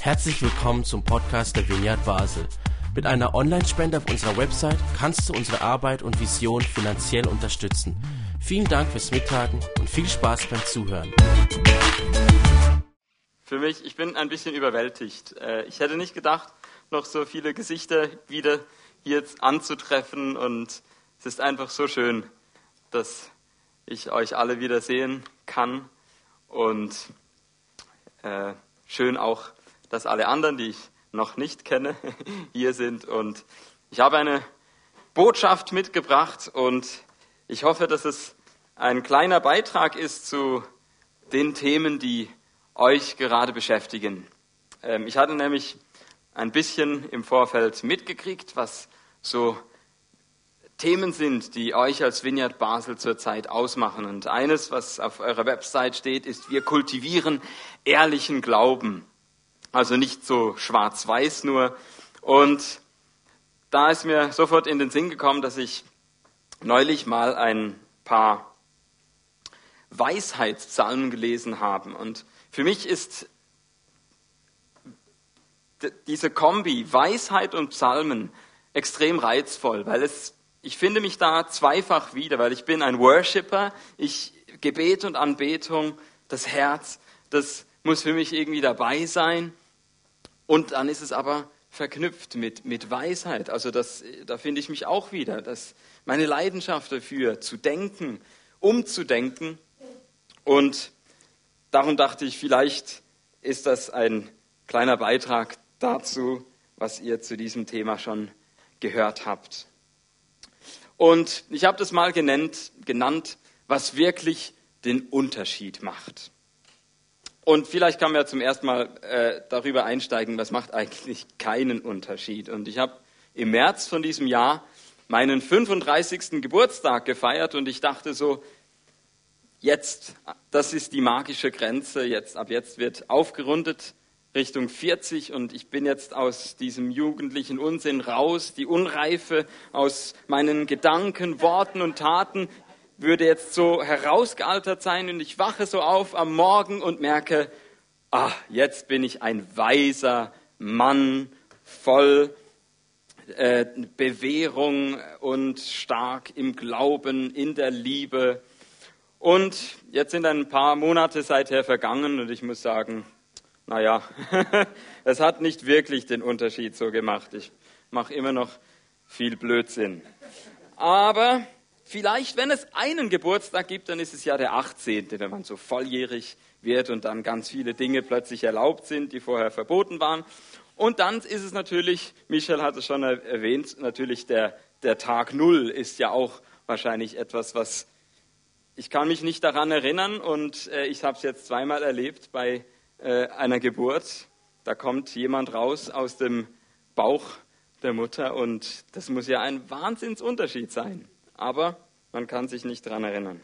Herzlich willkommen zum Podcast der Vineyard Basel. Mit einer Online-Spende auf unserer Website kannst du unsere Arbeit und Vision finanziell unterstützen. Vielen Dank fürs Mittagen und viel Spaß beim Zuhören. Für mich, ich bin ein bisschen überwältigt. Äh, ich hätte nicht gedacht, noch so viele Gesichter wieder hier anzutreffen und es ist einfach so schön, dass ich euch alle wieder sehen kann und äh, schön auch, dass alle anderen, die ich noch nicht kenne, hier sind. Und ich habe eine Botschaft mitgebracht und ich hoffe, dass es ein kleiner Beitrag ist zu den Themen, die euch gerade beschäftigen. Ähm, ich hatte nämlich ein bisschen im Vorfeld mitgekriegt, was so Themen sind, die euch als Vineyard Basel zurzeit ausmachen. Und eines, was auf eurer Website steht, ist, wir kultivieren ehrlichen Glauben. Also nicht so schwarz-weiß nur. Und da ist mir sofort in den Sinn gekommen, dass ich neulich mal ein paar Weisheitspsalmen gelesen habe. Und für mich ist diese Kombi Weisheit und Psalmen extrem reizvoll, weil es, ich finde mich da zweifach wieder, weil ich bin ein Worshipper, ich, Gebet und Anbetung, das Herz, das muss für mich irgendwie dabei sein. Und dann ist es aber verknüpft mit, mit Weisheit. Also das, da finde ich mich auch wieder, dass meine Leidenschaft dafür, zu denken, umzudenken. Und darum dachte ich, vielleicht ist das ein kleiner Beitrag dazu, was ihr zu diesem Thema schon gehört habt. Und ich habe das mal genannt, genannt, was wirklich den Unterschied macht. Und vielleicht kann man ja zum ersten Mal äh, darüber einsteigen, was macht eigentlich keinen Unterschied. Und ich habe im März von diesem Jahr meinen 35. Geburtstag gefeiert und ich dachte so, jetzt, das ist die magische Grenze, jetzt, ab jetzt wird aufgerundet Richtung 40 und ich bin jetzt aus diesem jugendlichen Unsinn raus, die Unreife aus meinen Gedanken, Worten und Taten würde jetzt so herausgealtert sein. Und ich wache so auf am Morgen und merke, ah, jetzt bin ich ein weiser Mann, voll äh, Bewährung und stark im Glauben, in der Liebe. Und jetzt sind ein paar Monate seither vergangen und ich muss sagen, naja, es hat nicht wirklich den Unterschied so gemacht. Ich mache immer noch viel Blödsinn. Aber Vielleicht, wenn es einen Geburtstag gibt, dann ist es ja der 18., wenn man so volljährig wird und dann ganz viele Dinge plötzlich erlaubt sind, die vorher verboten waren. Und dann ist es natürlich, Michel hat es schon erwähnt, natürlich der, der Tag Null ist ja auch wahrscheinlich etwas, was ich kann mich nicht daran erinnern und äh, ich habe es jetzt zweimal erlebt bei äh, einer Geburt. Da kommt jemand raus aus dem Bauch der Mutter und das muss ja ein Wahnsinnsunterschied sein aber man kann sich nicht daran erinnern.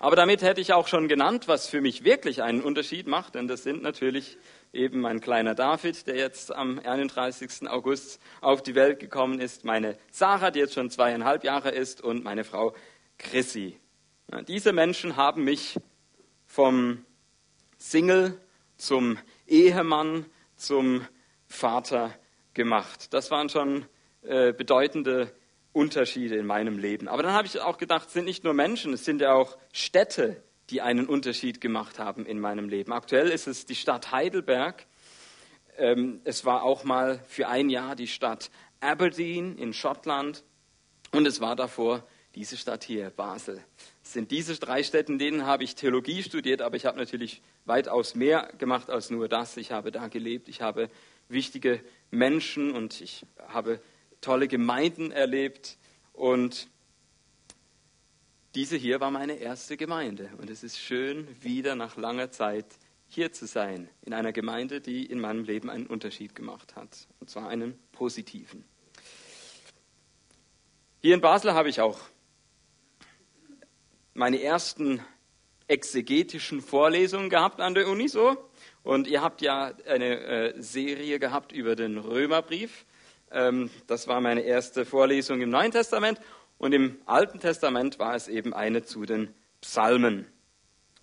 Aber damit hätte ich auch schon genannt, was für mich wirklich einen Unterschied macht, denn das sind natürlich eben mein kleiner David, der jetzt am 31. August auf die Welt gekommen ist, meine Sarah, die jetzt schon zweieinhalb Jahre ist, und meine Frau Chrissy. Diese Menschen haben mich vom Single zum Ehemann, zum Vater gemacht. Das waren schon äh, bedeutende Unterschiede in meinem Leben. Aber dann habe ich auch gedacht, es sind nicht nur Menschen, es sind ja auch Städte, die einen Unterschied gemacht haben in meinem Leben. Aktuell ist es die Stadt Heidelberg. Ähm, es war auch mal für ein Jahr die Stadt Aberdeen in Schottland. Und es war davor diese Stadt hier, Basel. Sind diese drei Städte, in denen habe ich Theologie studiert, aber ich habe natürlich weitaus mehr gemacht als nur das. Ich habe da gelebt, ich habe wichtige Menschen und ich habe tolle Gemeinden erlebt und diese hier war meine erste Gemeinde und es ist schön, wieder nach langer Zeit hier zu sein, in einer Gemeinde, die in meinem Leben einen Unterschied gemacht hat, und zwar einen positiven. Hier in Basel habe ich auch meine ersten exegetischen Vorlesungen gehabt an der Uni so. Und ihr habt ja eine äh, Serie gehabt über den Römerbrief. Ähm, das war meine erste Vorlesung im Neuen Testament. Und im Alten Testament war es eben eine zu den Psalmen.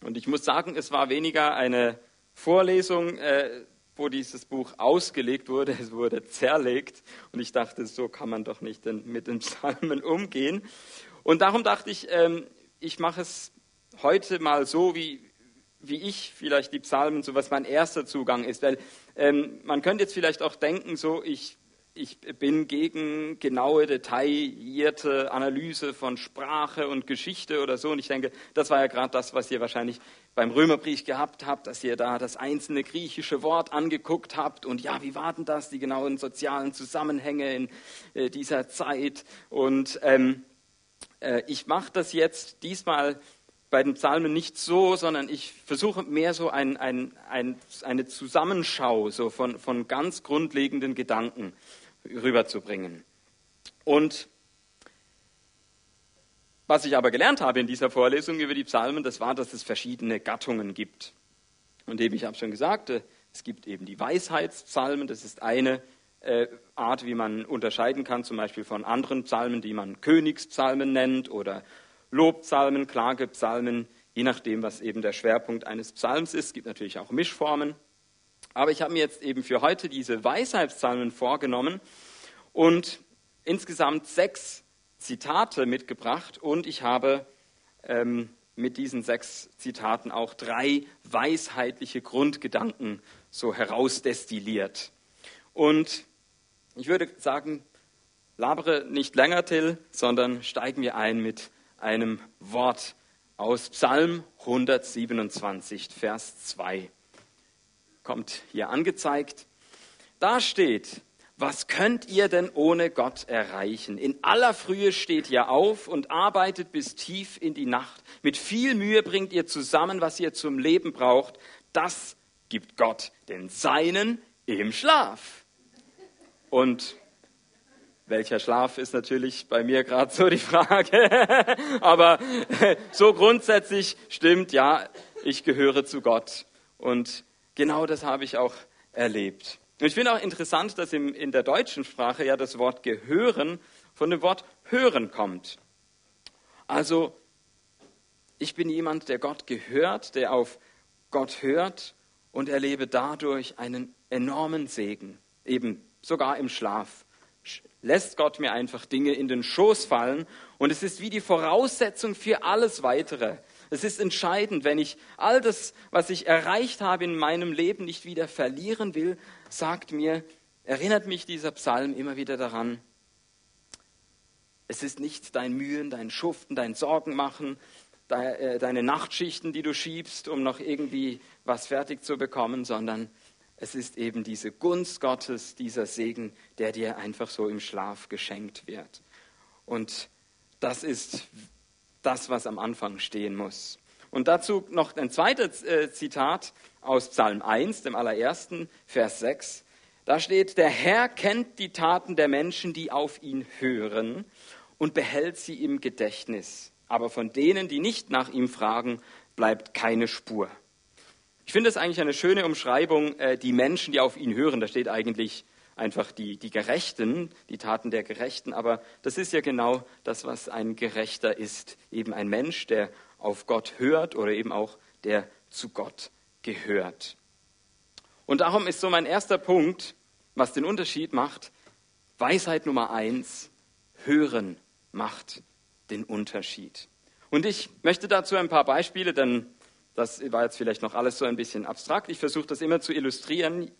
Und ich muss sagen, es war weniger eine Vorlesung, äh, wo dieses Buch ausgelegt wurde, es wurde zerlegt. Und ich dachte, so kann man doch nicht mit den Psalmen umgehen. Und darum dachte ich, ähm, ich mache es heute mal so, wie, wie ich vielleicht die Psalmen, so was mein erster Zugang ist. Weil ähm, man könnte jetzt vielleicht auch denken, so ich ich bin gegen genaue, detaillierte Analyse von Sprache und Geschichte oder so. Und ich denke, das war ja gerade das, was ihr wahrscheinlich beim Römerbrief gehabt habt, dass ihr da das einzelne griechische Wort angeguckt habt. Und ja, wie waren das, die genauen sozialen Zusammenhänge in äh, dieser Zeit? Und ähm, äh, ich mache das jetzt diesmal bei den Psalmen nicht so, sondern ich versuche mehr so ein, ein, ein, eine Zusammenschau so von, von ganz grundlegenden Gedanken rüberzubringen. Und was ich aber gelernt habe in dieser Vorlesung über die Psalmen, das war, dass es verschiedene Gattungen gibt. Und eben, ich habe schon gesagt, äh, es gibt eben die Weisheitspsalmen, das ist eine äh, Art, wie man unterscheiden kann, zum Beispiel von anderen Psalmen, die man Königspsalmen nennt oder Lobpsalmen, Klagepsalmen, je nachdem, was eben der Schwerpunkt eines Psalms ist. Es gibt natürlich auch Mischformen. Aber ich habe mir jetzt eben für heute diese Weisheitspsalmen vorgenommen und insgesamt sechs Zitate mitgebracht und ich habe ähm, mit diesen sechs Zitaten auch drei weisheitliche Grundgedanken so herausdestilliert. Und ich würde sagen, labere nicht länger, Till, sondern steigen wir ein mit einem Wort aus Psalm 127, Vers 2 kommt hier angezeigt. Da steht, was könnt ihr denn ohne Gott erreichen? In aller Frühe steht ihr auf und arbeitet bis tief in die Nacht. Mit viel Mühe bringt ihr zusammen, was ihr zum Leben braucht. Das gibt Gott den Seinen im Schlaf. Und welcher Schlaf ist natürlich bei mir gerade so die Frage. Aber so grundsätzlich stimmt, ja, ich gehöre zu Gott. Und Genau das habe ich auch erlebt. Und ich finde auch interessant, dass in der deutschen Sprache ja das Wort gehören von dem Wort hören kommt. Also ich bin jemand, der Gott gehört, der auf Gott hört und erlebe dadurch einen enormen Segen, eben sogar im Schlaf. Lässt Gott mir einfach Dinge in den Schoß fallen und es ist wie die Voraussetzung für alles Weitere. Es ist entscheidend, wenn ich all das, was ich erreicht habe in meinem Leben, nicht wieder verlieren will, sagt mir, erinnert mich dieser Psalm immer wieder daran, es ist nicht dein Mühen, dein Schuften, dein Sorgen machen, äh, deine Nachtschichten, die du schiebst, um noch irgendwie was fertig zu bekommen, sondern es ist eben diese Gunst Gottes, dieser Segen, der dir einfach so im Schlaf geschenkt wird. Und das ist das, was am Anfang stehen muss. Und dazu noch ein zweites äh, Zitat aus Psalm 1, dem allerersten, Vers 6. Da steht, der Herr kennt die Taten der Menschen, die auf ihn hören und behält sie im Gedächtnis. Aber von denen, die nicht nach ihm fragen, bleibt keine Spur. Ich finde es eigentlich eine schöne Umschreibung, äh, die Menschen, die auf ihn hören. Da steht eigentlich einfach die, die Gerechten, die Taten der Gerechten, aber das ist ja genau das, was ein Gerechter ist. Eben ein Mensch, der auf Gott hört oder eben auch der zu Gott gehört. Und darum ist so mein erster Punkt, was den Unterschied macht, Weisheit Nummer eins, hören macht den Unterschied. Und ich möchte dazu ein paar Beispiele, denn das war jetzt vielleicht noch alles so ein bisschen abstrakt. Ich versuche das immer zu illustrieren.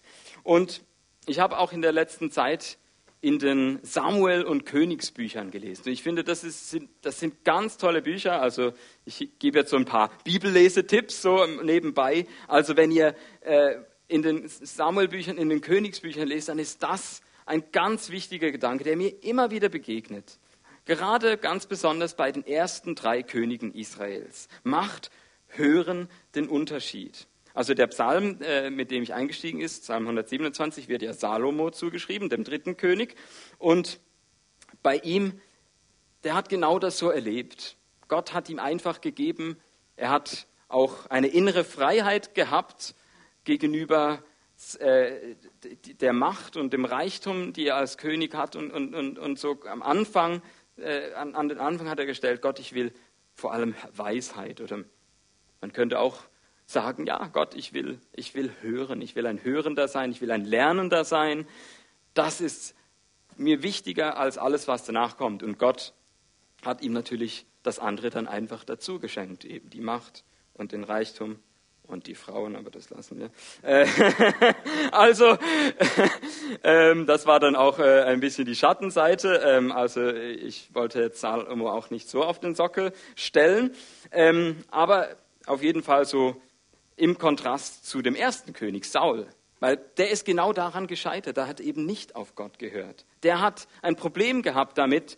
Und ich habe auch in der letzten Zeit in den Samuel- und Königsbüchern gelesen. Und ich finde, das, ist, das sind ganz tolle Bücher. Also ich gebe jetzt so ein paar Bibellesetipps so nebenbei. Also wenn ihr äh, in den Samuel-Büchern, in den Königsbüchern lest, dann ist das ein ganz wichtiger Gedanke, der mir immer wieder begegnet. Gerade ganz besonders bei den ersten drei Königen Israels. Macht Hören den Unterschied. Also der Psalm, äh, mit dem ich eingestiegen ist, Psalm 127, wird ja Salomo zugeschrieben, dem dritten König. Und bei ihm, der hat genau das so erlebt. Gott hat ihm einfach gegeben, er hat auch eine innere Freiheit gehabt gegenüber äh, der Macht und dem Reichtum, die er als König hat. Und, und, und, und so am Anfang, äh, an, an den Anfang hat er gestellt, Gott, ich will vor allem Weisheit. Oder man könnte auch sagen, ja, Gott, ich will, ich will hören, ich will ein Hörender sein, ich will ein Lernender sein. Das ist mir wichtiger als alles, was danach kommt. Und Gott hat ihm natürlich das andere dann einfach dazu geschenkt, eben die Macht und den Reichtum und die Frauen, aber das lassen wir. Äh, also, ähm, das war dann auch äh, ein bisschen die Schattenseite. Ähm, also, ich wollte jetzt Salomo auch nicht so auf den Sockel stellen, ähm, aber auf jeden Fall so im Kontrast zu dem ersten König, Saul. Weil der ist genau daran gescheitert. Der hat eben nicht auf Gott gehört. Der hat ein Problem gehabt damit,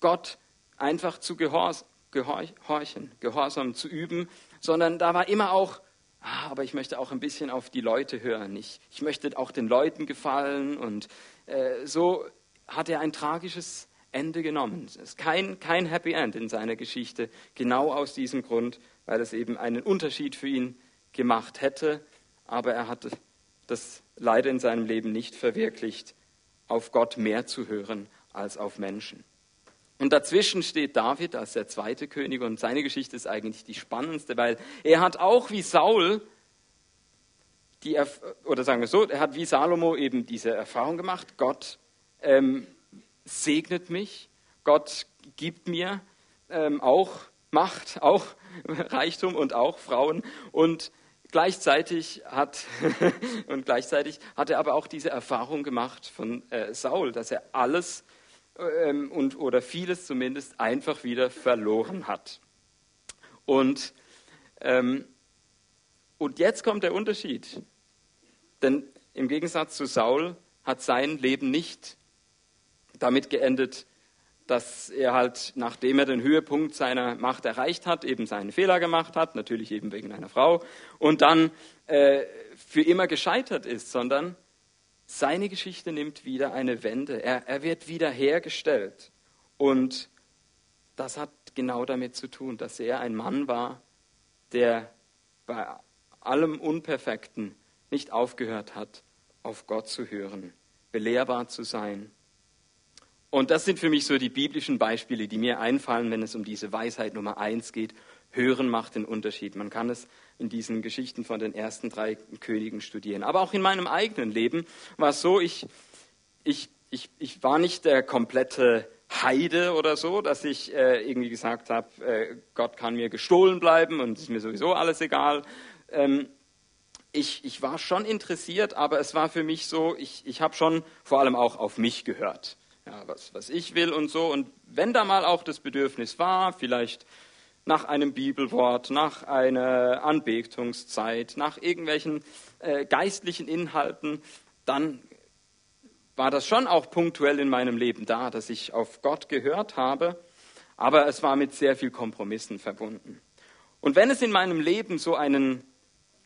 Gott einfach zu gehorchen, Gehorsam zu üben, sondern da war immer auch, ah, aber ich möchte auch ein bisschen auf die Leute hören. Ich, ich möchte auch den Leuten gefallen und äh, so hat er ein tragisches Ende genommen. Es ist kein, kein Happy End in seiner Geschichte, genau aus diesem Grund, weil es eben einen Unterschied für ihn gemacht hätte, aber er hatte das leider in seinem Leben nicht verwirklicht, auf Gott mehr zu hören als auf Menschen. Und dazwischen steht David als der zweite König. Und seine Geschichte ist eigentlich die spannendste, weil er hat auch wie Saul die, oder sagen wir so, er hat wie Salomo eben diese Erfahrung gemacht, Gott ähm, segnet mich, Gott gibt mir ähm, auch Macht, auch Reichtum und auch Frauen und gleichzeitig hat und gleichzeitig hat er aber auch diese Erfahrung gemacht von äh, Saul, dass er alles ähm, und, oder vieles zumindest einfach wieder verloren hat. Und, ähm, und jetzt kommt der Unterschied. Denn im Gegensatz zu Saul hat sein Leben nicht damit geendet, dass er halt, nachdem er den Höhepunkt seiner Macht erreicht hat, eben seinen Fehler gemacht hat, natürlich eben wegen einer Frau, und dann äh, für immer gescheitert ist, sondern seine Geschichte nimmt wieder eine Wende. Er, er wird wieder hergestellt. Und das hat genau damit zu tun, dass er ein Mann war, der bei allem Unperfekten nicht aufgehört hat, auf Gott zu hören, belehrbar zu sein. Und das sind für mich so die biblischen Beispiele, die mir einfallen, wenn es um diese Weisheit Nummer eins geht. Hören macht den Unterschied. Man kann es in diesen Geschichten von den ersten drei Königen studieren. Aber auch in meinem eigenen Leben war es so, ich, ich, ich, ich war nicht der komplette Heide oder so, dass ich äh, irgendwie gesagt habe, äh, Gott kann mir gestohlen bleiben und ist mir sowieso alles egal. Ähm, ich, ich war schon interessiert, aber es war für mich so, ich, ich habe schon vor allem auch auf mich gehört. Ja, was, was ich will und so. Und wenn da mal auch das Bedürfnis war, vielleicht nach einem Bibelwort, nach einer Anbetungszeit, nach irgendwelchen äh, geistlichen Inhalten, dann war das schon auch punktuell in meinem Leben da, dass ich auf Gott gehört habe, aber es war mit sehr viel Kompromissen verbunden. Und wenn es in meinem Leben so einen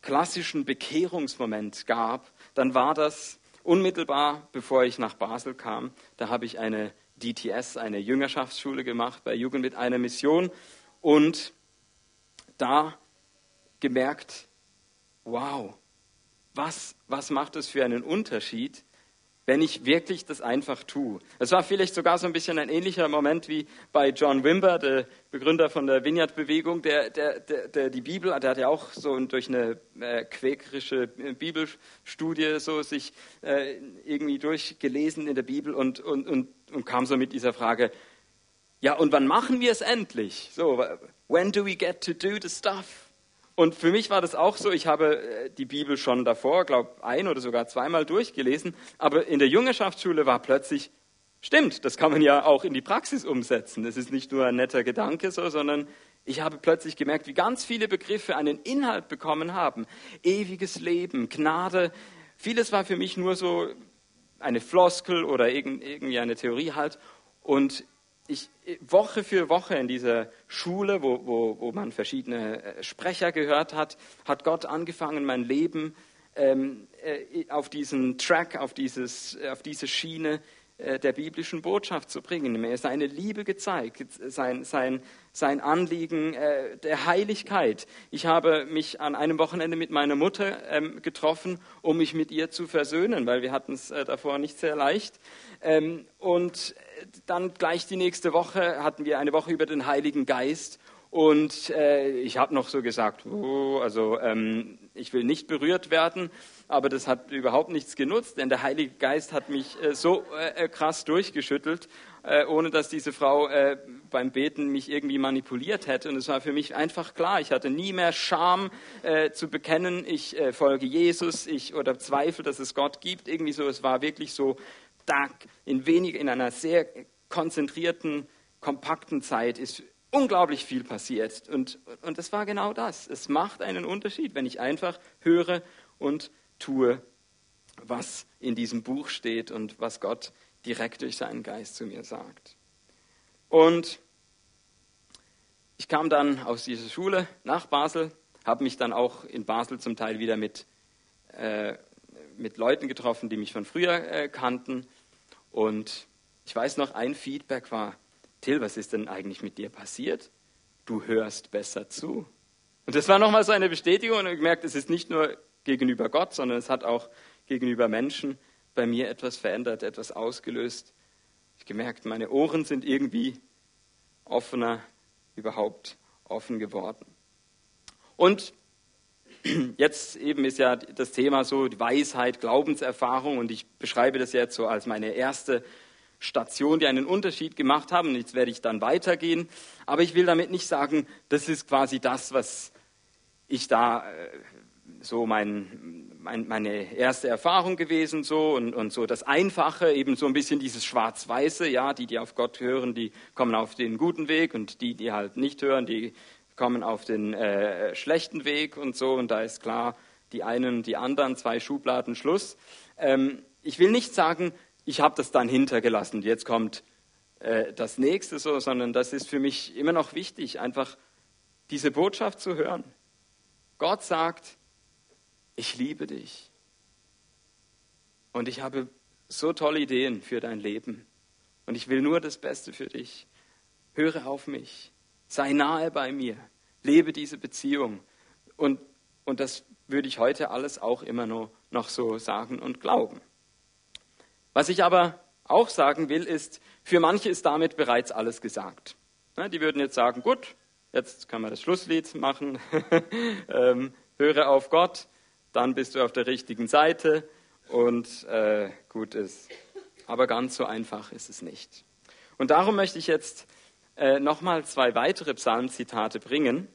klassischen Bekehrungsmoment gab, dann war das unmittelbar, bevor ich nach Basel kam. Da habe ich eine DTS, eine Jüngerschaftsschule gemacht bei Jugend mit einer Mission und da gemerkt, wow, was, was macht es für einen Unterschied, wenn ich wirklich das einfach tue. Es war vielleicht sogar so ein bisschen ein ähnlicher Moment wie bei John Wimber, der Begründer von der Vineyard-Bewegung, der, der, der, der, die Bibel, der hat ja auch so durch eine äh, quäkerische äh, Bibelstudie so sich äh, irgendwie durchgelesen in der Bibel und, und, und, und kam so mit dieser Frage, ja, und wann machen wir es endlich? So, when do we get to do the stuff? Und für mich war das auch so, ich habe äh, die Bibel schon davor, glaube ein oder sogar zweimal durchgelesen, aber in der Jungerschaftsschule war plötzlich, stimmt, das kann man ja auch in die Praxis umsetzen. Das ist nicht nur ein netter Gedanke so, sondern ich habe plötzlich gemerkt, wie ganz viele Begriffe einen Inhalt bekommen haben. Ewiges Leben, Gnade, vieles war für mich nur so eine Floskel oder irgendwie eine Theorie halt. Und ich, Woche für Woche in dieser Schule, wo, wo, wo man verschiedene äh, Sprecher gehört hat, hat Gott angefangen, mein Leben ähm, äh, auf diesen Track, auf, dieses, auf diese Schiene äh, der biblischen Botschaft zu bringen. Mir seine Liebe gezeigt, sein, sein, sein Anliegen äh, der Heiligkeit. Ich habe mich an einem Wochenende mit meiner Mutter ähm, getroffen, um mich mit ihr zu versöhnen, weil wir hatten es äh, davor nicht sehr leicht. Ähm, und dann gleich die nächste Woche hatten wir eine Woche über den Heiligen Geist Und äh, ich habe noch so gesagt, oh, also ähm, ich will nicht berührt werden, aber das hat überhaupt nichts genutzt, denn der Heilige Geist hat mich äh, so äh, äh krass durchgeschüttelt, äh, ohne dass diese Frau äh, beim Beten mich irgendwie manipuliert hätte. Und es war für mich einfach klar, ich hatte nie mehr Scham zu bekennen, ich folge Jesus, ich oder zweifle, dass es Gott gibt. Irgendwie so, es war wirklich so, da in wenig, in einer sehr konzentrierten, kompakten Zeit ist unglaublich viel passiert. Und, und das war genau das. Es macht einen Unterschied, wenn ich einfach höre und tue, was in diesem Buch steht und was Gott direkt durch seinen Geist zu mir sagt. Und ich kam dann aus dieser Schule nach Basel, habe mich dann auch in Basel zum Teil wieder mit, äh, mit Leuten getroffen, die mich von früher äh, kannten. Und ich weiß noch, ein Feedback war, Till, was ist denn eigentlich mit dir passiert? Du hörst besser zu. Und das war nochmal so eine Bestätigung und ich gemerkt, es ist nicht nur gegenüber Gott, sondern es hat auch gegenüber Menschen bei mir etwas verändert, etwas ausgelöst. Ich habe gemerkt, meine Ohren sind irgendwie offener, überhaupt offen geworden. Und jetzt eben ist ja das Thema so die Weisheit, Glaubenserfahrung und ich beschreibe das jetzt so als meine erste Station, die einen Unterschied gemacht haben. Jetzt werde ich dann weitergehen. Aber ich will damit nicht sagen, das ist quasi das, was ich da äh, so mein, mein, meine erste Erfahrung gewesen so und, und so das Einfache, eben so ein bisschen dieses Schwarz-Weiße, ja, die, die auf Gott hören, die kommen auf den guten Weg und die, die halt nicht hören, die kommen auf den äh, schlechten Weg und so und da ist klar, die einen, die anderen, zwei Schubladen, Schluss. Ähm, ich will nicht sagen, ich habe das dann hintergelassen, jetzt kommt äh, das nächste so, sondern das ist für mich immer noch wichtig, einfach diese Botschaft zu hören. Gott sagt, ich liebe dich. Und ich habe so tolle Ideen für dein Leben. Und ich will nur das Beste für dich. Höre auf mich. Sei nahe bei mir. Lebe diese Beziehung. Und, und das würde ich heute alles auch immer noch, noch so sagen und glauben. Was ich aber auch sagen will, ist, für manche ist damit bereits alles gesagt. Die würden jetzt sagen, gut, jetzt können wir das Schlusslied machen, ähm, höre auf Gott, dann bist du auf der richtigen Seite und äh, gut ist. Aber ganz so einfach ist es nicht. Und darum möchte ich jetzt äh, nochmal zwei weitere Psalmzitate bringen.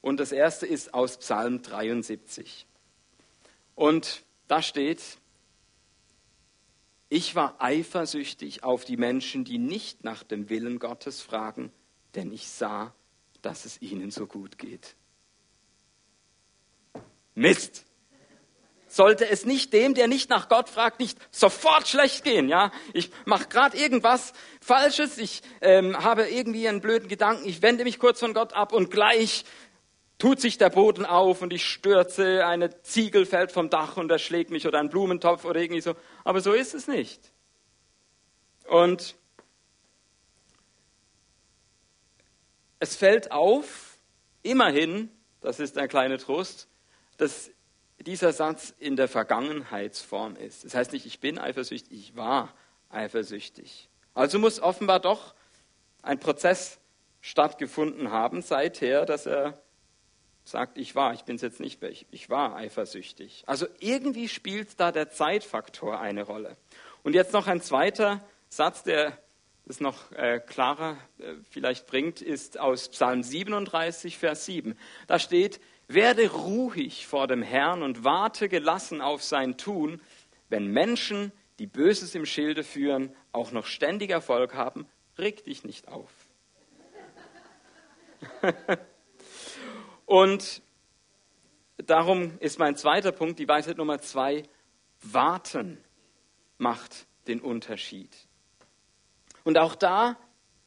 Und das erste ist aus Psalm 73. Und da steht, ich war eifersüchtig auf die Menschen, die nicht nach dem Willen Gottes fragen, denn ich sah, dass es ihnen so gut geht. Mist. Sollte es nicht dem, der nicht nach Gott fragt, nicht sofort schlecht gehen? Ja, ich mache gerade irgendwas Falsches, ich ähm, habe irgendwie einen blöden Gedanken, ich wende mich kurz von Gott ab und gleich tut sich der Boden auf und ich stürze, eine Ziegel fällt vom Dach und erschlägt mich oder ein Blumentopf oder irgendwie so. Aber so ist es nicht. Und es fällt auf, immerhin, das ist ein kleiner Trost, dass dieser Satz in der Vergangenheitsform ist. Das heißt nicht, ich bin eifersüchtig, ich war eifersüchtig. Also muss offenbar doch ein Prozess stattgefunden haben seither, dass er sagt, ich war, ich bin es jetzt nicht mehr, ich, ich war eifersüchtig. Also irgendwie spielt da der Zeitfaktor eine Rolle. Und jetzt noch ein zweiter Satz, der es noch äh, klarer äh, vielleicht bringt, ist aus Psalm 37, Vers 7. Da steht, werde ruhig vor dem Herrn und warte gelassen auf sein Tun, wenn Menschen, die Böses im Schilde führen, auch noch ständig Erfolg haben, reg dich nicht auf. und darum ist mein zweiter Punkt, die Weisheit Nummer zwei, warten macht den Unterschied. Und auch da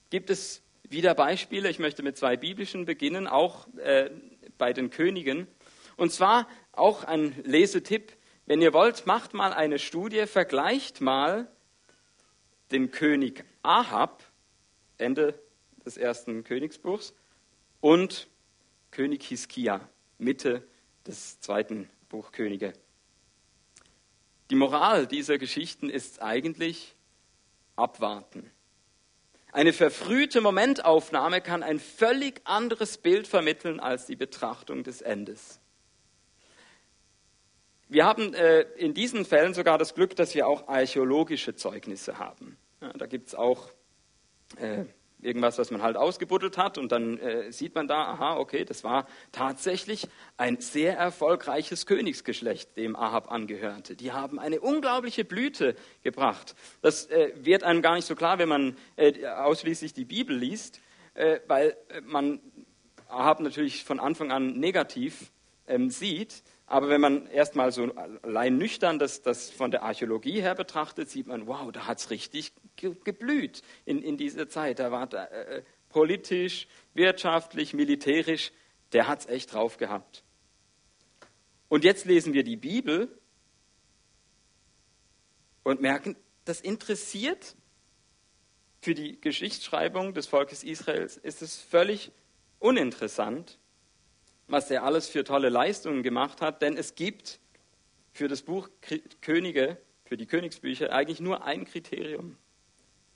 gibt es wieder Beispiele. Ich möchte mit zwei biblischen beginnen, auch äh, bei den Königen. Und zwar auch ein Lesetipp. Wenn ihr wollt, macht mal eine Studie, vergleicht mal den König Ahab, Ende des ersten Königsbuchs, und König Hiskia, Mitte des zweiten Buch Könige. Die Moral dieser Geschichten ist eigentlich abwarten. Eine verfrühte Momentaufnahme kann ein völlig anderes Bild vermitteln als die Betrachtung des Endes. Wir haben äh, in diesen Fällen sogar das Glück, dass wir auch archäologische Zeugnisse haben. Ja, da gibt es auch äh, irgendwas, was man halt ausgebuddelt hat und dann äh, sieht man da, aha, okay, das war tatsächlich ein sehr erfolgreiches Königsgeschlecht, dem Ahab angehörte. Die haben eine unglaubliche Blüte gebracht. Das äh, wird einem gar nicht so klar, wenn man äh, ausschließlich die Bibel liest, äh, weil man Ahab natürlich von Anfang an negativ ähm, sieht. Aber wenn man erstmal so allein nüchtern das, das von der Archäologie her betrachtet, sieht man, wow, da hat es richtig geblüht in, in dieser Zeit. Da war da, äh, politisch, wirtschaftlich, militärisch, der hat es echt drauf gehabt. Und jetzt lesen wir die Bibel und merken, das interessiert für die Geschichtsschreibung des Volkes Israels, ist es völlig uninteressant was er alles für tolle Leistungen gemacht hat, denn es gibt für das Buch Könige, für die Königsbücher eigentlich nur ein Kriterium,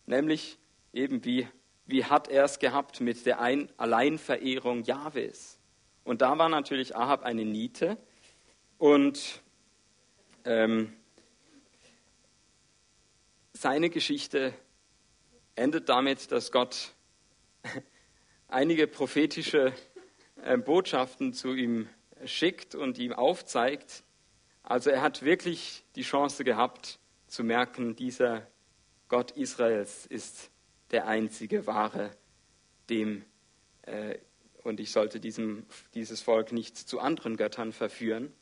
nämlich eben wie, wie hat er es gehabt mit der ein Alleinverehrung Jahwes. Und da war natürlich Ahab eine Niete und ähm, seine Geschichte endet damit, dass Gott einige prophetische Botschaften zu ihm schickt und ihm aufzeigt. Also er hat wirklich die Chance gehabt zu merken, dieser Gott Israels ist der einzige wahre, dem äh, und ich sollte diesem, dieses Volk nicht zu anderen Göttern verführen.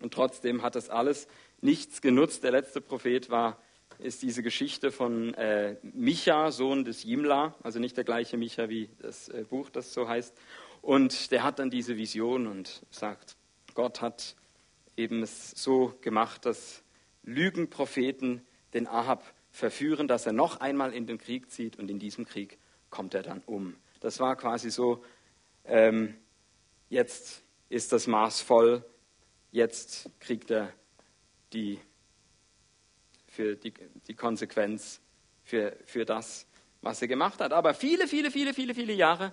Und trotzdem hat das alles nichts genutzt. Der letzte Prophet war, ist diese Geschichte von äh, Micha, Sohn des Jimla, also nicht der gleiche Micha wie das äh, Buch, das so heißt. Und der hat dann diese Vision und sagt, Gott hat eben es so gemacht, dass Lügenpropheten den Ahab verführen, dass er noch einmal in den Krieg zieht und in diesem Krieg kommt er dann um. Das war quasi so, ähm, jetzt ist das Maß voll, jetzt kriegt er die, für die, die Konsequenz für, für das, was er gemacht hat. Aber viele, viele, viele, viele, viele Jahre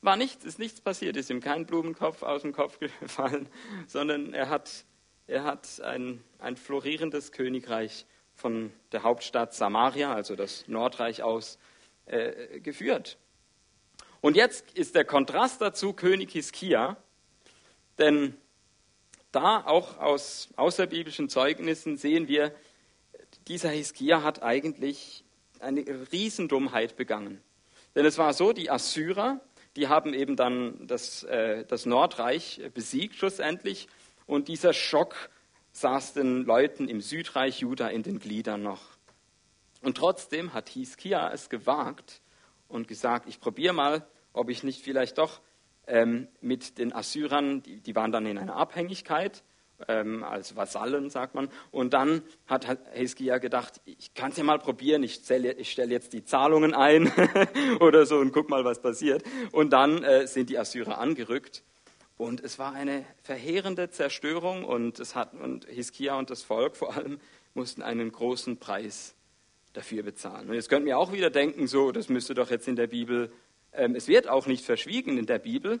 war nichts, ist nichts passiert, ist ihm kein Blumenkopf aus dem Kopf gefallen, sondern er hat, er hat ein, ein florierendes Königreich von der Hauptstadt Samaria, also das Nordreich aus, äh, geführt. Und jetzt ist der Kontrast dazu König Hiskia, denn da auch aus außerbiblischen Zeugnissen sehen wir, dieser Hiskia hat eigentlich eine Riesendummheit begangen. Denn es war so, die Assyrer, die haben eben dann das, äh, das Nordreich besiegt schlussendlich und dieser Schock saß den Leuten im Südreich Juda in den Gliedern noch. Und trotzdem hat Hiskia es gewagt und gesagt, ich probiere mal, ob ich nicht vielleicht doch ähm, mit den Assyrern, die, die waren dann in einer Abhängigkeit, ähm, als Vasallen, sagt man. Und dann hat Hiskia gedacht, ich kann es ja mal probieren, ich, ich stelle jetzt die Zahlungen ein oder so und guck mal, was passiert. Und dann äh, sind die Assyrer angerückt. Und es war eine verheerende Zerstörung und, es hat, und Hiskia und das Volk vor allem mussten einen großen Preis dafür bezahlen. Und jetzt könnt ihr auch wieder denken, so, das müsste doch jetzt in der Bibel, ähm, es wird auch nicht verschwiegen in der Bibel,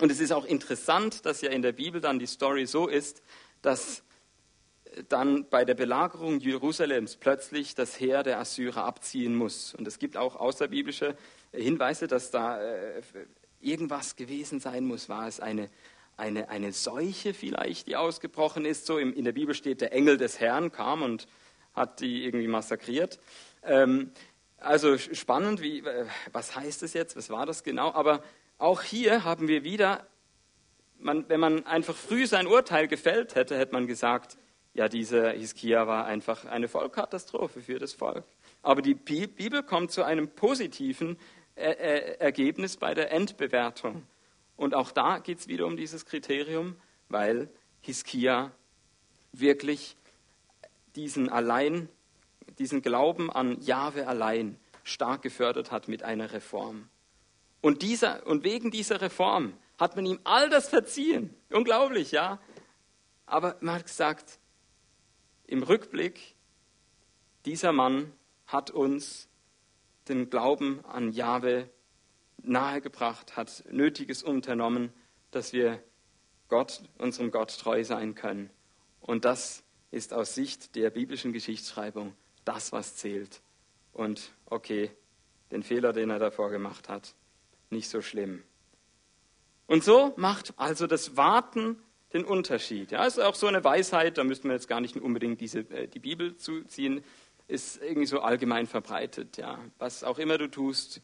und es ist auch interessant, dass ja in der Bibel dann die Story so ist, dass dann bei der Belagerung Jerusalems plötzlich das Heer der Assyrer abziehen muss. Und es gibt auch außerbiblische Hinweise, dass da äh, irgendwas gewesen sein muss. War es eine, eine, eine Seuche vielleicht, die ausgebrochen ist? So in der Bibel steht, der Engel des Herrn kam und hat die irgendwie massakriert. Ähm, also spannend, wie, äh, was heißt das jetzt? Was war das genau? Aber auch hier haben wir wieder, man, wenn man einfach früh sein Urteil gefällt hätte, hätte man gesagt, ja, dieser Hiskia war einfach eine Vollkatastrophe für das Volk. Aber die Bibel kommt zu einem positiven äh, äh, Ergebnis bei der Endbewertung. Und auch da geht es wieder um dieses Kriterium, weil Hiskia wirklich diesen allein, diesen Glauben an Jahwe allein stark gefördert hat mit einer Reform. Und, dieser, und wegen dieser Reform hat man ihm all das verziehen. Unglaublich, ja. Aber man hat gesagt, im Rückblick, dieser Mann hat uns den Glauben an Jahwe nahegebracht, hat Nötiges unternommen, dass wir Gott, unserem Gott treu sein können. Und das ist aus Sicht der biblischen Geschichtsschreibung das, was zählt. Und okay, den Fehler, den er davor gemacht hat, nicht so schlimm. Und so macht also das Warten den Unterschied. Ja, ist auch so eine Weisheit, da müssten wir jetzt gar nicht unbedingt diese, äh, die Bibel zuziehen, ist irgendwie so allgemein verbreitet. Ja. Was auch immer du tust,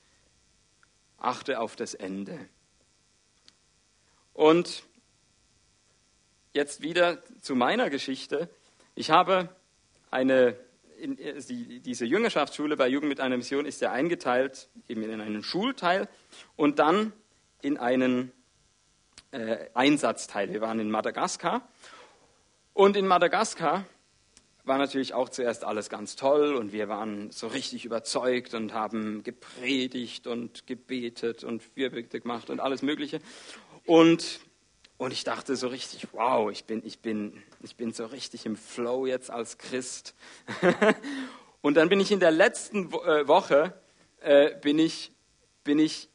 achte auf das Ende. Und jetzt wieder zu meiner Geschichte. Ich habe eine, in, diese Jüngerschaftsschule bei Jugend mit einer Mission ist ja eingeteilt eben in einen Schulteil und dann in einen äh, Einsatzteil. Wir waren in Madagaskar und in Madagaskar war natürlich auch zuerst alles ganz toll und wir waren so richtig überzeugt und haben gepredigt und gebetet und Fürbitte gemacht und alles Mögliche. Und, und ich dachte so richtig, wow, ich bin, ich, bin, ich bin so richtig im Flow jetzt als Christ. und dann bin ich in der letzten äh, Woche, äh, bin, ich, bin ich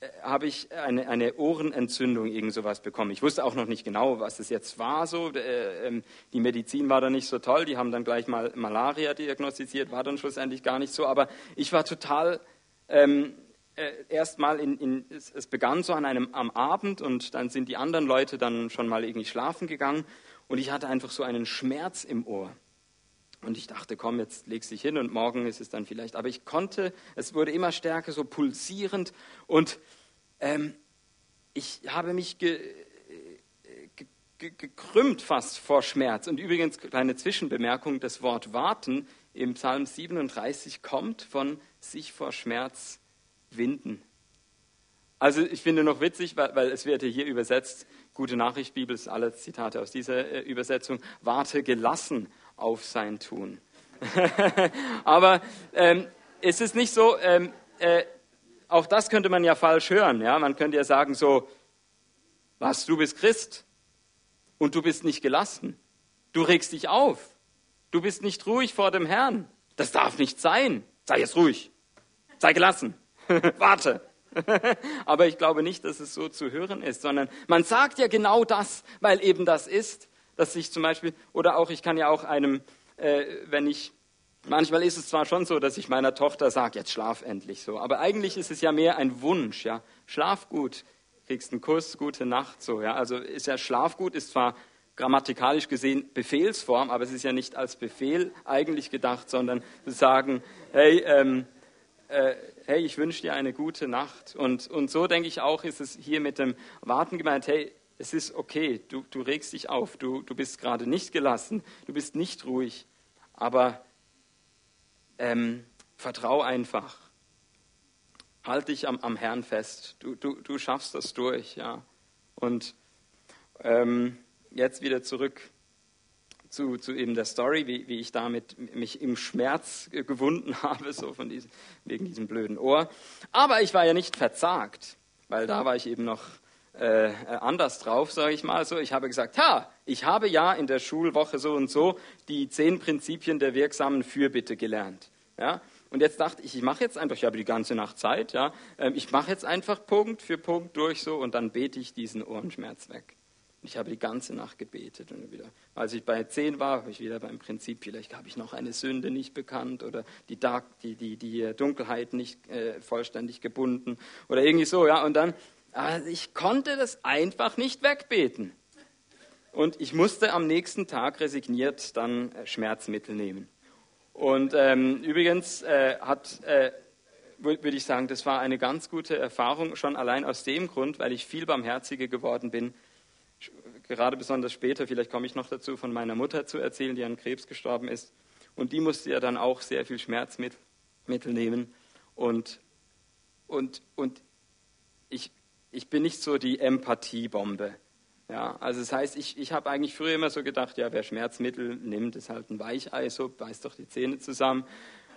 äh, habe ich eine, eine Ohrenentzündung, irgend sowas bekommen. Ich wusste auch noch nicht genau, was es jetzt war. So. Äh, ähm, die Medizin war da nicht so toll. Die haben dann gleich mal Malaria diagnostiziert, war dann schlussendlich gar nicht so. Aber ich war total ähm, äh, erstmal in, in es, es, begann so an einem am Abend und dann sind die anderen Leute dann schon mal irgendwie schlafen gegangen und ich hatte einfach so einen Schmerz im Ohr. Und ich dachte, komm, jetzt legst dich hin und morgen ist es dann vielleicht. Aber ich konnte, es wurde immer stärker, so pulsierend. Und ähm, ich habe mich ge, ge, ge, gekrümmt fast vor Schmerz. Und übrigens, kleine Zwischenbemerkung, das Wort warten im Psalm 37 kommt von sich vor Schmerz winden. Also ich finde noch witzig, weil, weil es wird hier übersetzt, gute Nachricht, Bibel ist alle Zitate aus dieser äh, Übersetzung, warte gelassen auf sein Tun. Aber ähm, ist es nicht so, ähm, äh, auch das könnte man ja falsch hören. Ja? Man könnte ja sagen so, was, du bist Christ und du bist nicht gelassen. Du regst dich auf. Du bist nicht ruhig vor dem Herrn. Das darf nicht sein. Sei jetzt ruhig. Sei gelassen. Warte. Aber ich glaube nicht, dass es so zu hören ist, sondern man sagt ja genau das, weil eben das ist dass ich zum Beispiel, oder auch, ich kann ja auch einem, äh, wenn ich, manchmal ist es zwar schon so, dass ich meiner Tochter sage, jetzt schlaf endlich so, aber eigentlich ist es ja mehr ein Wunsch, ja, schlaf gut, kriegst einen Kuss, gute Nacht, so, ja, also ist ja Schlaf gut, ist zwar grammatikalisch gesehen Befehlsform, aber es ist ja nicht als Befehl eigentlich gedacht, sondern zu sagen, hey, ähm, äh, hey, ich wünsche dir eine gute Nacht. Und, und so denke ich auch, ist es hier mit dem Warten gemeint, hey, es ist okay, du, du regst dich auf, du, du bist gerade nicht gelassen, du bist nicht ruhig, aber ähm, vertrau einfach. Halt dich am, am Herrn fest, du, du, du schaffst das durch. Ja. Und ähm, jetzt wieder zurück zu, zu eben der Story, wie, wie ich damit mich im Schmerz gewunden habe, so von diesem, wegen diesem blöden Ohr. Aber ich war ja nicht verzagt, weil da war ich eben noch äh, anders drauf, sage ich mal so. Ich habe gesagt, ha, ich habe ja in der Schulwoche so und so die zehn Prinzipien der wirksamen Fürbitte gelernt. Ja? Und jetzt dachte ich, ich mache jetzt einfach, ich habe die ganze Nacht Zeit, ja, ähm, ich mache jetzt einfach Punkt für Punkt durch so und dann bete ich diesen Ohrenschmerz weg. Ich habe die ganze Nacht gebetet und wieder, als ich bei zehn war, habe ich wieder beim Prinzip, vielleicht habe ich noch eine Sünde nicht bekannt oder die, Dark, die, die, die Dunkelheit nicht äh, vollständig gebunden oder irgendwie so, ja. Und dann also ich konnte das einfach nicht wegbeten. Und ich musste am nächsten Tag resigniert dann äh, Schmerzmittel nehmen. Und ähm, übrigens äh, hat, äh, würde ich sagen, das war eine ganz gute Erfahrung, schon allein aus dem Grund, weil ich viel barmherziger geworden bin. Gerade besonders später, vielleicht komme ich noch dazu, von meiner Mutter zu erzählen, die an Krebs gestorben ist. Und die musste ja dann auch sehr viel Schmerzmittel nehmen. Und, und, und ich ich bin nicht so die Empathiebombe. Ja, also das heißt, ich, ich habe eigentlich früher immer so gedacht, ja, wer Schmerzmittel nimmt, ist halt ein Weichei, so beißt doch die Zähne zusammen.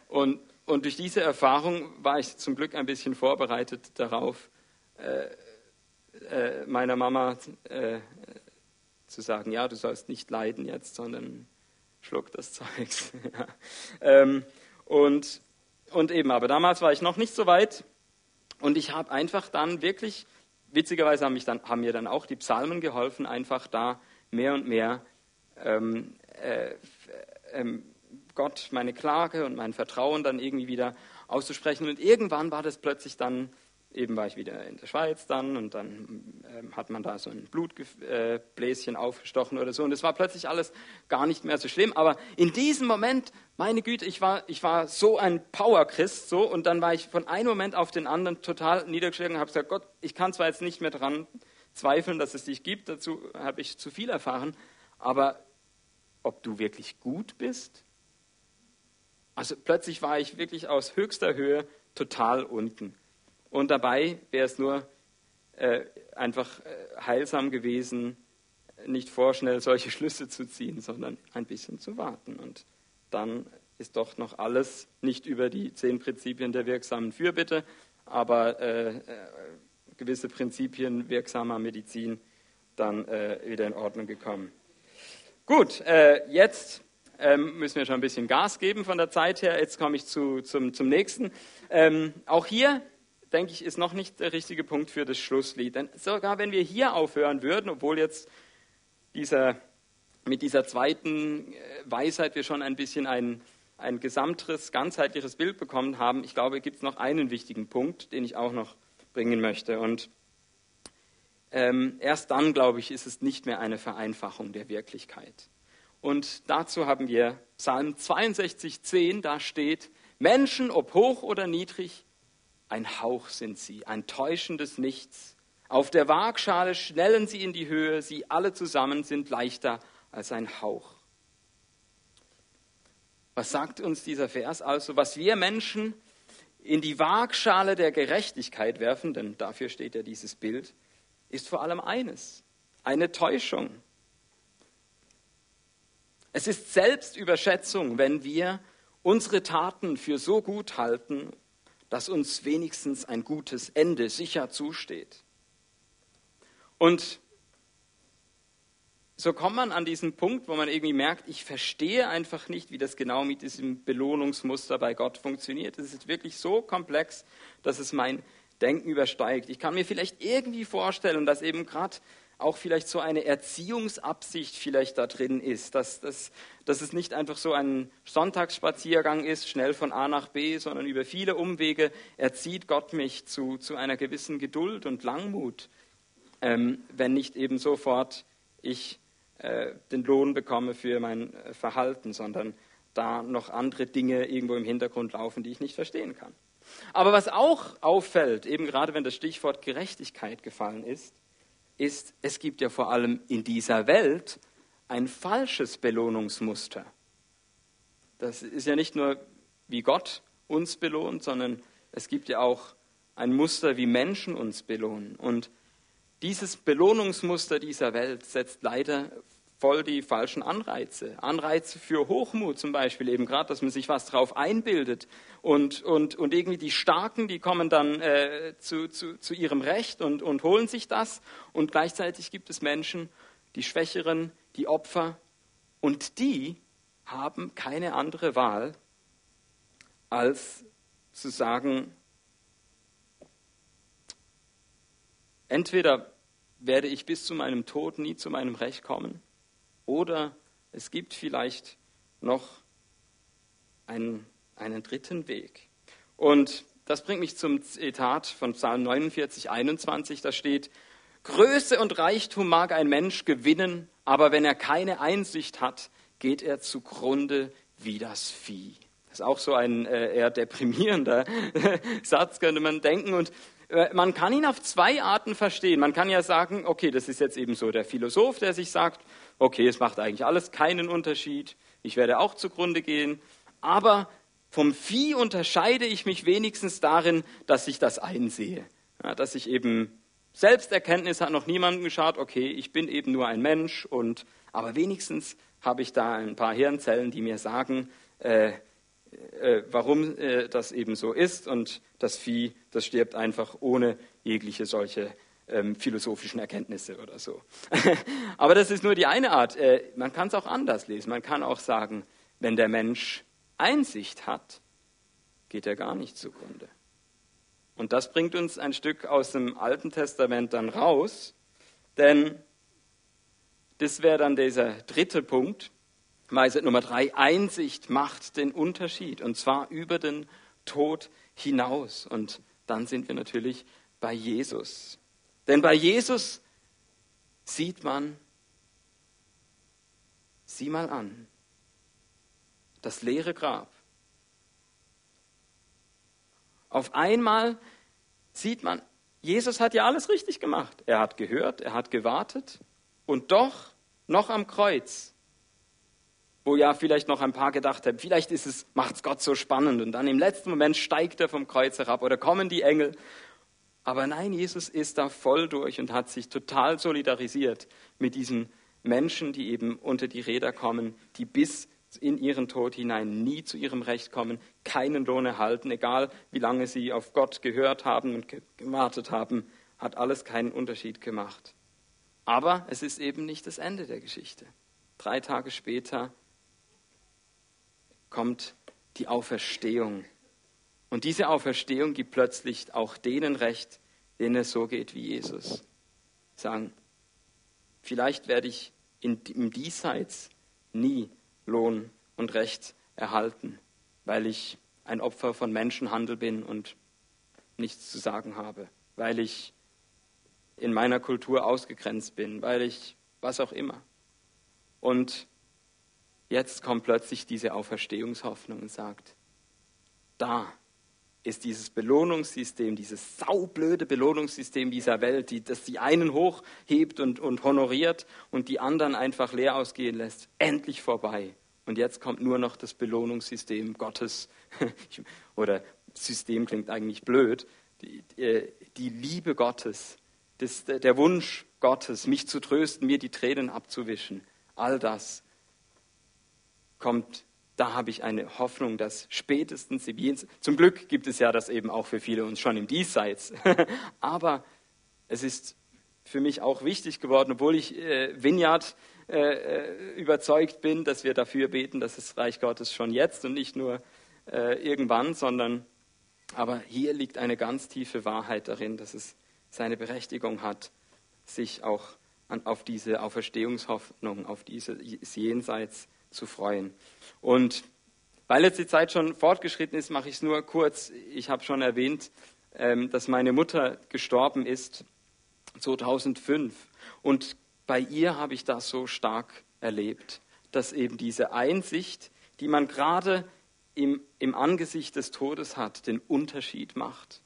Und, und durch diese Erfahrung war ich zum Glück ein bisschen vorbereitet darauf, äh, äh, meiner Mama äh, zu sagen, ja, du sollst nicht leiden jetzt, sondern schluck das Zeugs. ja. ähm, und und eben, aber damals war ich noch nicht so weit. Und ich habe einfach dann wirklich, witzigerweise haben, mich dann, haben mir dann auch die Psalmen geholfen, einfach da mehr und mehr ähm, äh, ähm, Gott meine Klage und mein Vertrauen dann irgendwie wieder auszusprechen. Und irgendwann war das plötzlich dann eben war ich wieder in der Schweiz dann und dann äh, hat man da so ein Blutbläschen äh, aufgestochen oder so und es war plötzlich alles gar nicht mehr so schlimm. Aber in diesem Moment, meine Güte, ich war, ich war so ein Power-Christ so und dann war ich von einem Moment auf den anderen total niedergeschlagen und habe gesagt, Gott, ich kann zwar jetzt nicht mehr daran zweifeln, dass es dich gibt, dazu habe ich zu viel erfahren, aber ob du wirklich gut bist? Also plötzlich war ich wirklich aus höchster Höhe total unten. Und dabei wäre es nur äh, einfach äh, heilsam gewesen, nicht vorschnell solche Schlüsse zu ziehen, sondern ein bisschen zu warten. Und dann ist doch noch alles nicht über die zehn Prinzipien der wirksamen Fürbitte, aber äh, äh gewisse Prinzipien wirksamer Medizin dann äh, wieder in Ordnung gekommen. Gut, jetzt ähm, müssen wir schon ein bisschen Gas geben von der Zeit her. Jetzt komme ich zu, zum, zum nächsten. Ähm, auch hier denke ich, ist noch nicht der richtige Punkt für das Schlusslied. Denn sogar wenn wir hier aufhören würden, obwohl jetzt dieser, mit dieser zweiten äh, Weisheit wir schon ein bisschen ein, ein gesamtes, ganzheitliches Bild bekommen haben, ich glaube, gibt es noch einen wichtigen Punkt, den ich auch noch bringen möchte. Und ähm, erst dann, glaube ich, ist es nicht mehr eine Vereinfachung der Wirklichkeit. Und dazu haben wir Psalm 62, 10, da steht, Menschen, ob hoch oder niedrig, ein Hauch sind sie, ein täuschendes Nichts. Auf der Waagschale schnellen sie in die Höhe, sie alle zusammen sind leichter als ein Hauch. Was sagt uns dieser Vers also? Was wir Menschen in die Waagschale der Gerechtigkeit werfen, denn dafür steht ja dieses Bild, ist vor allem eines, eine Täuschung. Es ist Selbstüberschätzung, wenn wir unsere Taten für so gut halten dass uns wenigstens ein gutes Ende sicher zusteht. Und so kommt man an diesen Punkt, wo man irgendwie merkt, ich verstehe einfach nicht, wie das genau mit diesem Belohnungsmuster bei Gott funktioniert. Es ist wirklich so komplex, dass es mein Denken übersteigt. Ich kann mir vielleicht irgendwie vorstellen, dass eben gerade auch vielleicht so eine Erziehungsabsicht vielleicht da drin ist, dass, dass, dass es nicht einfach so ein Sonntagsspaziergang ist, schnell von A nach B, sondern über viele Umwege erzieht Gott mich zu, zu einer gewissen Geduld und Langmut, ähm, wenn nicht eben sofort ich äh, den Lohn bekomme für mein äh, Verhalten, sondern da noch andere Dinge irgendwo im Hintergrund laufen, die ich nicht verstehen kann. Aber was auch auffällt, eben gerade wenn das Stichwort Gerechtigkeit gefallen ist, ist, es gibt ja vor allem in dieser Welt ein falsches Belohnungsmuster. Das ist ja nicht nur, wie Gott uns belohnt, sondern es gibt ja auch ein Muster, wie Menschen uns belohnen. Und dieses Belohnungsmuster dieser Welt setzt leider voll die falschen Anreize. Anreize für Hochmut zum Beispiel, eben gerade, dass man sich was drauf einbildet. Und, und, und irgendwie die Starken, die kommen dann äh, zu, zu, zu ihrem Recht und, und holen sich das. Und gleichzeitig gibt es Menschen, die Schwächeren, die Opfer. Und die haben keine andere Wahl, als zu sagen, entweder werde ich bis zu meinem Tod nie zu meinem Recht kommen, oder es gibt vielleicht noch einen, einen dritten Weg. Und das bringt mich zum Zitat von Psalm 49, 21. Da steht, Größe und Reichtum mag ein Mensch gewinnen, aber wenn er keine Einsicht hat, geht er zugrunde wie das Vieh. Das ist auch so ein äh, eher deprimierender Satz, könnte man denken. Und äh, man kann ihn auf zwei Arten verstehen. Man kann ja sagen, okay, das ist jetzt eben so der Philosoph, der sich sagt, okay, es macht eigentlich alles keinen Unterschied, ich werde auch zugrunde gehen, aber vom Vieh unterscheide ich mich wenigstens darin, dass ich das einsehe, ja, dass ich eben Selbsterkenntnis hat noch niemandem geschaut, okay, ich bin eben nur ein Mensch und aber wenigstens habe ich da ein paar Hirnzellen, die mir sagen, äh, äh, warum äh, das eben so ist. Und das Vieh, das stirbt einfach ohne jegliche solche ähm, philosophischen Erkenntnisse oder so. Aber das ist nur die eine Art. Äh, man kann es auch anders lesen. Man kann auch sagen, wenn der Mensch Einsicht hat, geht er gar nicht zugrunde. Und das bringt uns ein Stück aus dem Alten Testament dann raus, denn das wäre dann dieser dritte Punkt. Weisheit Nummer drei, Einsicht macht den Unterschied und zwar über den Tod hinaus. Und dann sind wir natürlich bei Jesus. Denn bei Jesus sieht man, sieh mal an, das leere Grab. Auf einmal sieht man, Jesus hat ja alles richtig gemacht. Er hat gehört, er hat gewartet und doch noch am Kreuz, wo ja vielleicht noch ein paar gedacht haben, vielleicht ist es, macht's Gott so spannend und dann im letzten Moment steigt er vom Kreuz herab oder kommen die Engel. Aber nein, Jesus ist da voll durch und hat sich total solidarisiert mit diesen Menschen, die eben unter die Räder kommen, die bis in ihren Tod hinein nie zu ihrem Recht kommen, keinen Lohn erhalten, egal wie lange sie auf Gott gehört haben und gewartet haben, hat alles keinen Unterschied gemacht. Aber es ist eben nicht das Ende der Geschichte. Drei Tage später kommt die Auferstehung. Und diese Auferstehung gibt plötzlich auch denen Recht, denen es so geht wie Jesus. Sagen, vielleicht werde ich in, im Diesseits nie Lohn und Recht erhalten, weil ich ein Opfer von Menschenhandel bin und nichts zu sagen habe, weil ich in meiner Kultur ausgegrenzt bin, weil ich was auch immer. Und jetzt kommt plötzlich diese Auferstehungshoffnung und sagt, da ist dieses Belohnungssystem, dieses saublöde Belohnungssystem dieser Welt, die, das die einen hochhebt und, und honoriert und die anderen einfach leer ausgehen lässt, endlich vorbei. Und jetzt kommt nur noch das Belohnungssystem Gottes. Oder System klingt eigentlich blöd. Die, die, die Liebe Gottes, das, der Wunsch Gottes, mich zu trösten, mir die Tränen abzuwischen. All das kommt da habe ich eine Hoffnung, dass spätestens im Jenseits, zum Glück gibt es ja das eben auch für viele uns schon im Diesseits, aber es ist für mich auch wichtig geworden, obwohl ich äh, Vineyard äh, äh, überzeugt bin, dass wir dafür beten, dass das Reich Gottes schon jetzt und nicht nur äh, irgendwann, sondern aber hier liegt eine ganz tiefe Wahrheit darin, dass es seine Berechtigung hat, sich auch an, auf diese Auferstehungshoffnung, auf dieses Jenseits zu freuen. Und weil jetzt die Zeit schon fortgeschritten ist, mache ich es nur kurz. Ich habe schon erwähnt, ähm, dass meine Mutter gestorben ist 2005. Und bei ihr habe ich das so stark erlebt, dass eben diese Einsicht, die man gerade im, im Angesicht des Todes hat, den Unterschied macht.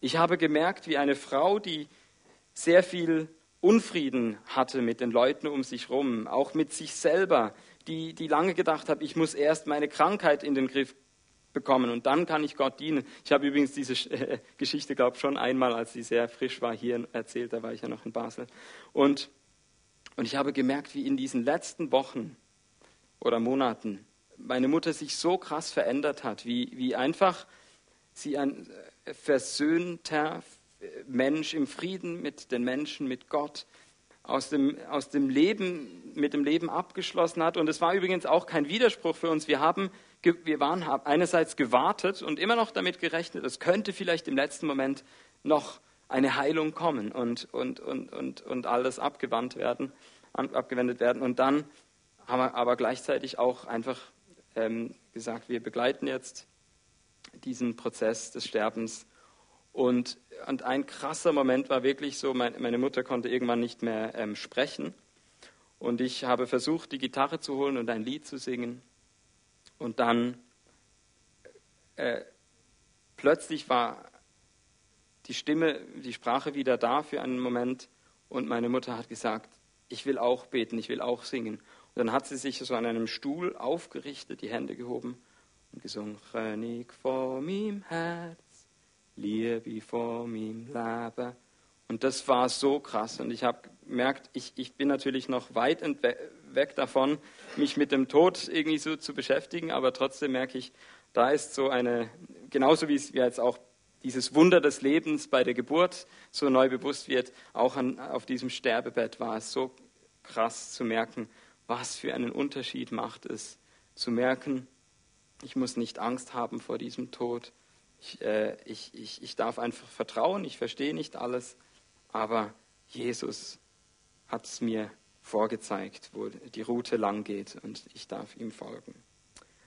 Ich habe gemerkt, wie eine Frau, die sehr viel Unfrieden hatte mit den Leuten um sich herum, auch mit sich selber, die, die lange gedacht hat, ich muss erst meine Krankheit in den Griff bekommen und dann kann ich Gott dienen. Ich habe übrigens diese äh, Geschichte, glaube ich, schon einmal, als sie sehr frisch war, hier erzählt, da war ich ja noch in Basel. Und, und ich habe gemerkt, wie in diesen letzten Wochen oder Monaten meine Mutter sich so krass verändert hat, wie, wie einfach sie ein äh, versöhnter Mensch im Frieden mit den Menschen, mit Gott, aus dem, aus dem Leben, mit dem Leben abgeschlossen hat. Und es war übrigens auch kein Widerspruch für uns. Wir haben, wir waren, einerseits gewartet und immer noch damit gerechnet, es könnte vielleicht im letzten Moment noch eine Heilung kommen und, und, und, und, und alles abgewandt werden, abgewendet werden. Und dann haben wir aber gleichzeitig auch einfach ähm, gesagt, wir begleiten jetzt diesen Prozess des Sterbens und, und ein krasser Moment war wirklich so, mein, meine Mutter konnte irgendwann nicht mehr ähm, sprechen. Und ich habe versucht, die Gitarre zu holen und ein Lied zu singen. Und dann äh, plötzlich war die Stimme, die Sprache wieder da für einen Moment. Und meine Mutter hat gesagt, ich will auch beten, ich will auch singen. Und dann hat sie sich so an einem Stuhl aufgerichtet, die Hände gehoben und gesungen, König vor meinem Herz Liebe vor meinem Leben. Und das war so krass. Und ich habe gemerkt, ich, ich bin natürlich noch weit weg davon, mich mit dem Tod irgendwie so zu beschäftigen, aber trotzdem merke ich, da ist so eine, genauso wie es mir jetzt auch dieses Wunder des Lebens bei der Geburt so neu bewusst wird, auch an, auf diesem Sterbebett war es so krass zu merken, was für einen Unterschied macht es, zu merken, Ich muss nicht Angst haben vor diesem Tod. Ich, äh, ich, ich, ich darf einfach vertrauen. Ich verstehe nicht alles. Aber Jesus hat es mir vorgezeigt, wo die Route lang geht und ich darf ihm folgen.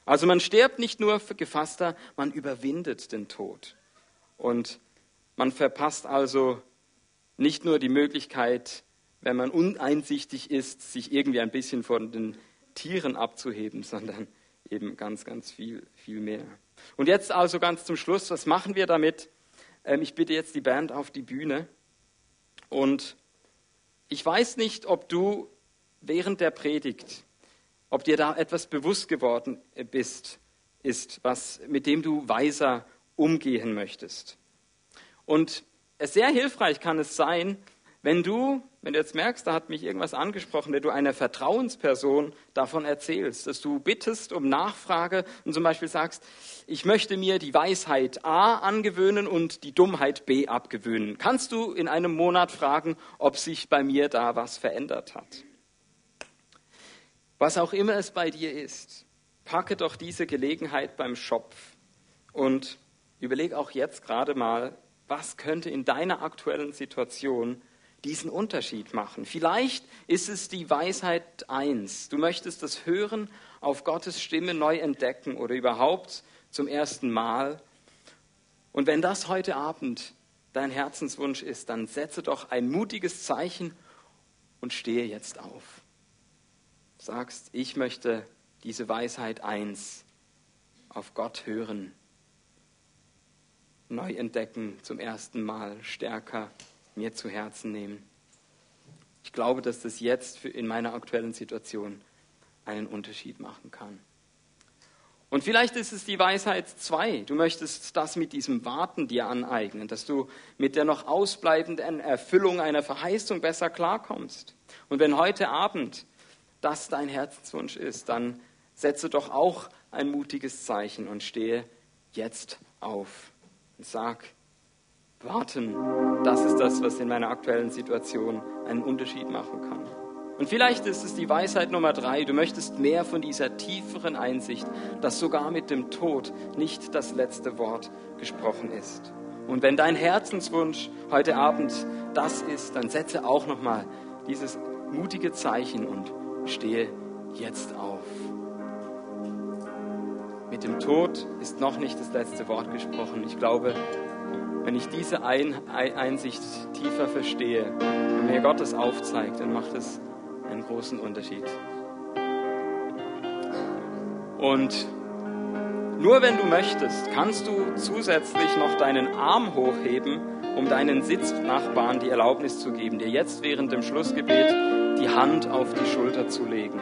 Also man stirbt nicht nur gefasster, man überwindet den Tod. Und man verpasst also nicht nur die Möglichkeit, wenn man uneinsichtig ist, sich irgendwie ein bisschen von den Tieren abzuheben, sondern eben ganz, ganz viel, viel mehr. Und jetzt also ganz zum Schluss, was machen wir damit? Ähm, ich bitte jetzt die Band auf die Bühne. Und ich weiß nicht, ob du während der Predigt, ob dir da etwas bewusst geworden bist, ist, was, mit dem du weiser umgehen möchtest. Und sehr hilfreich kann es sein, wenn du, wenn du jetzt merkst, da hat mich irgendwas angesprochen, wenn du einer Vertrauensperson davon erzählst, dass du bittest um Nachfrage und zum Beispiel sagst, ich möchte mir die Weisheit A angewöhnen und die Dummheit B abgewöhnen. Kannst du in einem Monat fragen, ob sich bei mir da was verändert hat? Was auch immer es bei dir ist, packe doch diese Gelegenheit beim Schopf und überleg auch jetzt gerade mal, was könnte in deiner aktuellen Situation diesen Unterschied machen. Vielleicht ist es die Weisheit eins. Du möchtest das Hören auf Gottes Stimme neu entdecken oder überhaupt zum ersten Mal. Und wenn das heute Abend dein Herzenswunsch ist, dann setze doch ein mutiges Zeichen und stehe jetzt auf. Sagst, ich möchte diese Weisheit eins auf Gott hören, neu entdecken, zum ersten Mal stärker mir zu Herzen nehmen. Ich glaube, dass das jetzt in meiner aktuellen Situation einen Unterschied machen kann. Und vielleicht ist es die Weisheit zwei. Du möchtest das mit diesem Warten dir aneignen, dass du mit der noch ausbleibenden Erfüllung einer Verheißung besser klarkommst. Und wenn heute Abend das dein Herzenswunsch ist, dann setze doch auch ein mutiges Zeichen und stehe jetzt auf und sag, warten, das ist das, was in meiner aktuellen Situation einen Unterschied machen kann. Und vielleicht ist es die Weisheit Nummer drei, du möchtest mehr von dieser tieferen Einsicht, dass sogar mit dem Tod nicht das letzte Wort gesprochen ist. Und wenn dein Herzenswunsch heute Abend das ist, dann setze auch nochmal dieses mutige Zeichen und stehe jetzt auf. Mit dem Tod ist noch nicht das letzte Wort gesprochen. Ich glaube, wenn ich diese Ein Einsicht tiefer verstehe und mir Gott das aufzeigt, dann macht es einen großen Unterschied. Und nur wenn du möchtest, kannst du zusätzlich noch deinen Arm hochheben, um deinen Sitznachbarn die Erlaubnis zu geben, dir jetzt während dem Schlussgebet die Hand auf die Schulter zu legen.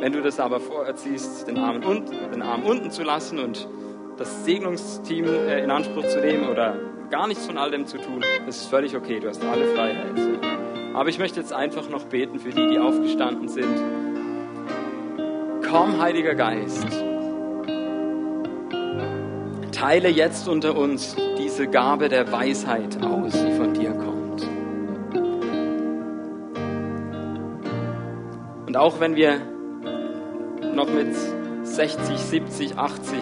Wenn du das aber vorerziehst, den Arm, unten, den Arm unten zu lassen und das Segnungsteam äh, in Anspruch zu nehmen oder gar nichts von all dem zu tun, das ist völlig okay, du hast alle Freiheit. Aber ich möchte jetzt einfach noch beten für die, die aufgestanden sind. Komm, Heiliger Geist, teile jetzt unter uns diese Gabe der Weisheit aus, die von dir kommt. Und auch wenn wir noch mit 60, 70, 80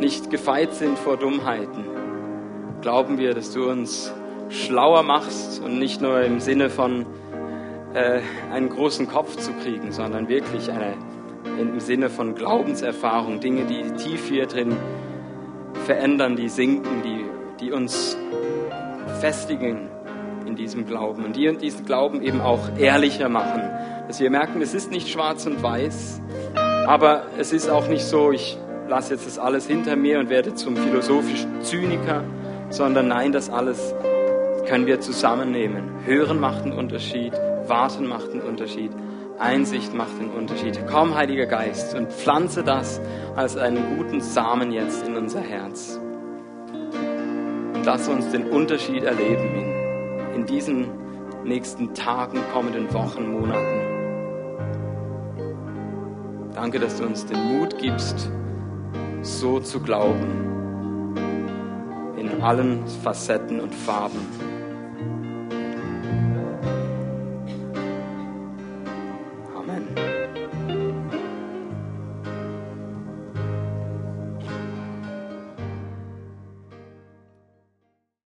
nicht gefeit sind vor Dummheiten, glauben wir, dass du uns schlauer machst und nicht nur im Sinne von äh, einen großen Kopf zu kriegen, sondern wirklich eine, im Sinne von Glaubenserfahrung, Dinge, die tief hier drin verändern, die sinken, die, die uns festigen in diesem Glauben. Und die diesen Glauben eben auch ehrlicher machen, dass wir merken, es ist nicht schwarz und weiß, aber es ist auch nicht so, ich lasse jetzt das alles hinter mir und werde zum philosophischen Zyniker, sondern nein, das alles können wir zusammennehmen. Hören macht einen Unterschied, warten macht einen Unterschied, Einsicht macht einen Unterschied. Komm, Heiliger Geist, und pflanze das als einen guten Samen jetzt in unser Herz. Und lass uns den Unterschied erleben in, in diesen nächsten Tagen, kommenden Wochen, Monaten. Danke, dass du uns den Mut gibst, so zu glauben, allen Facetten und Farben.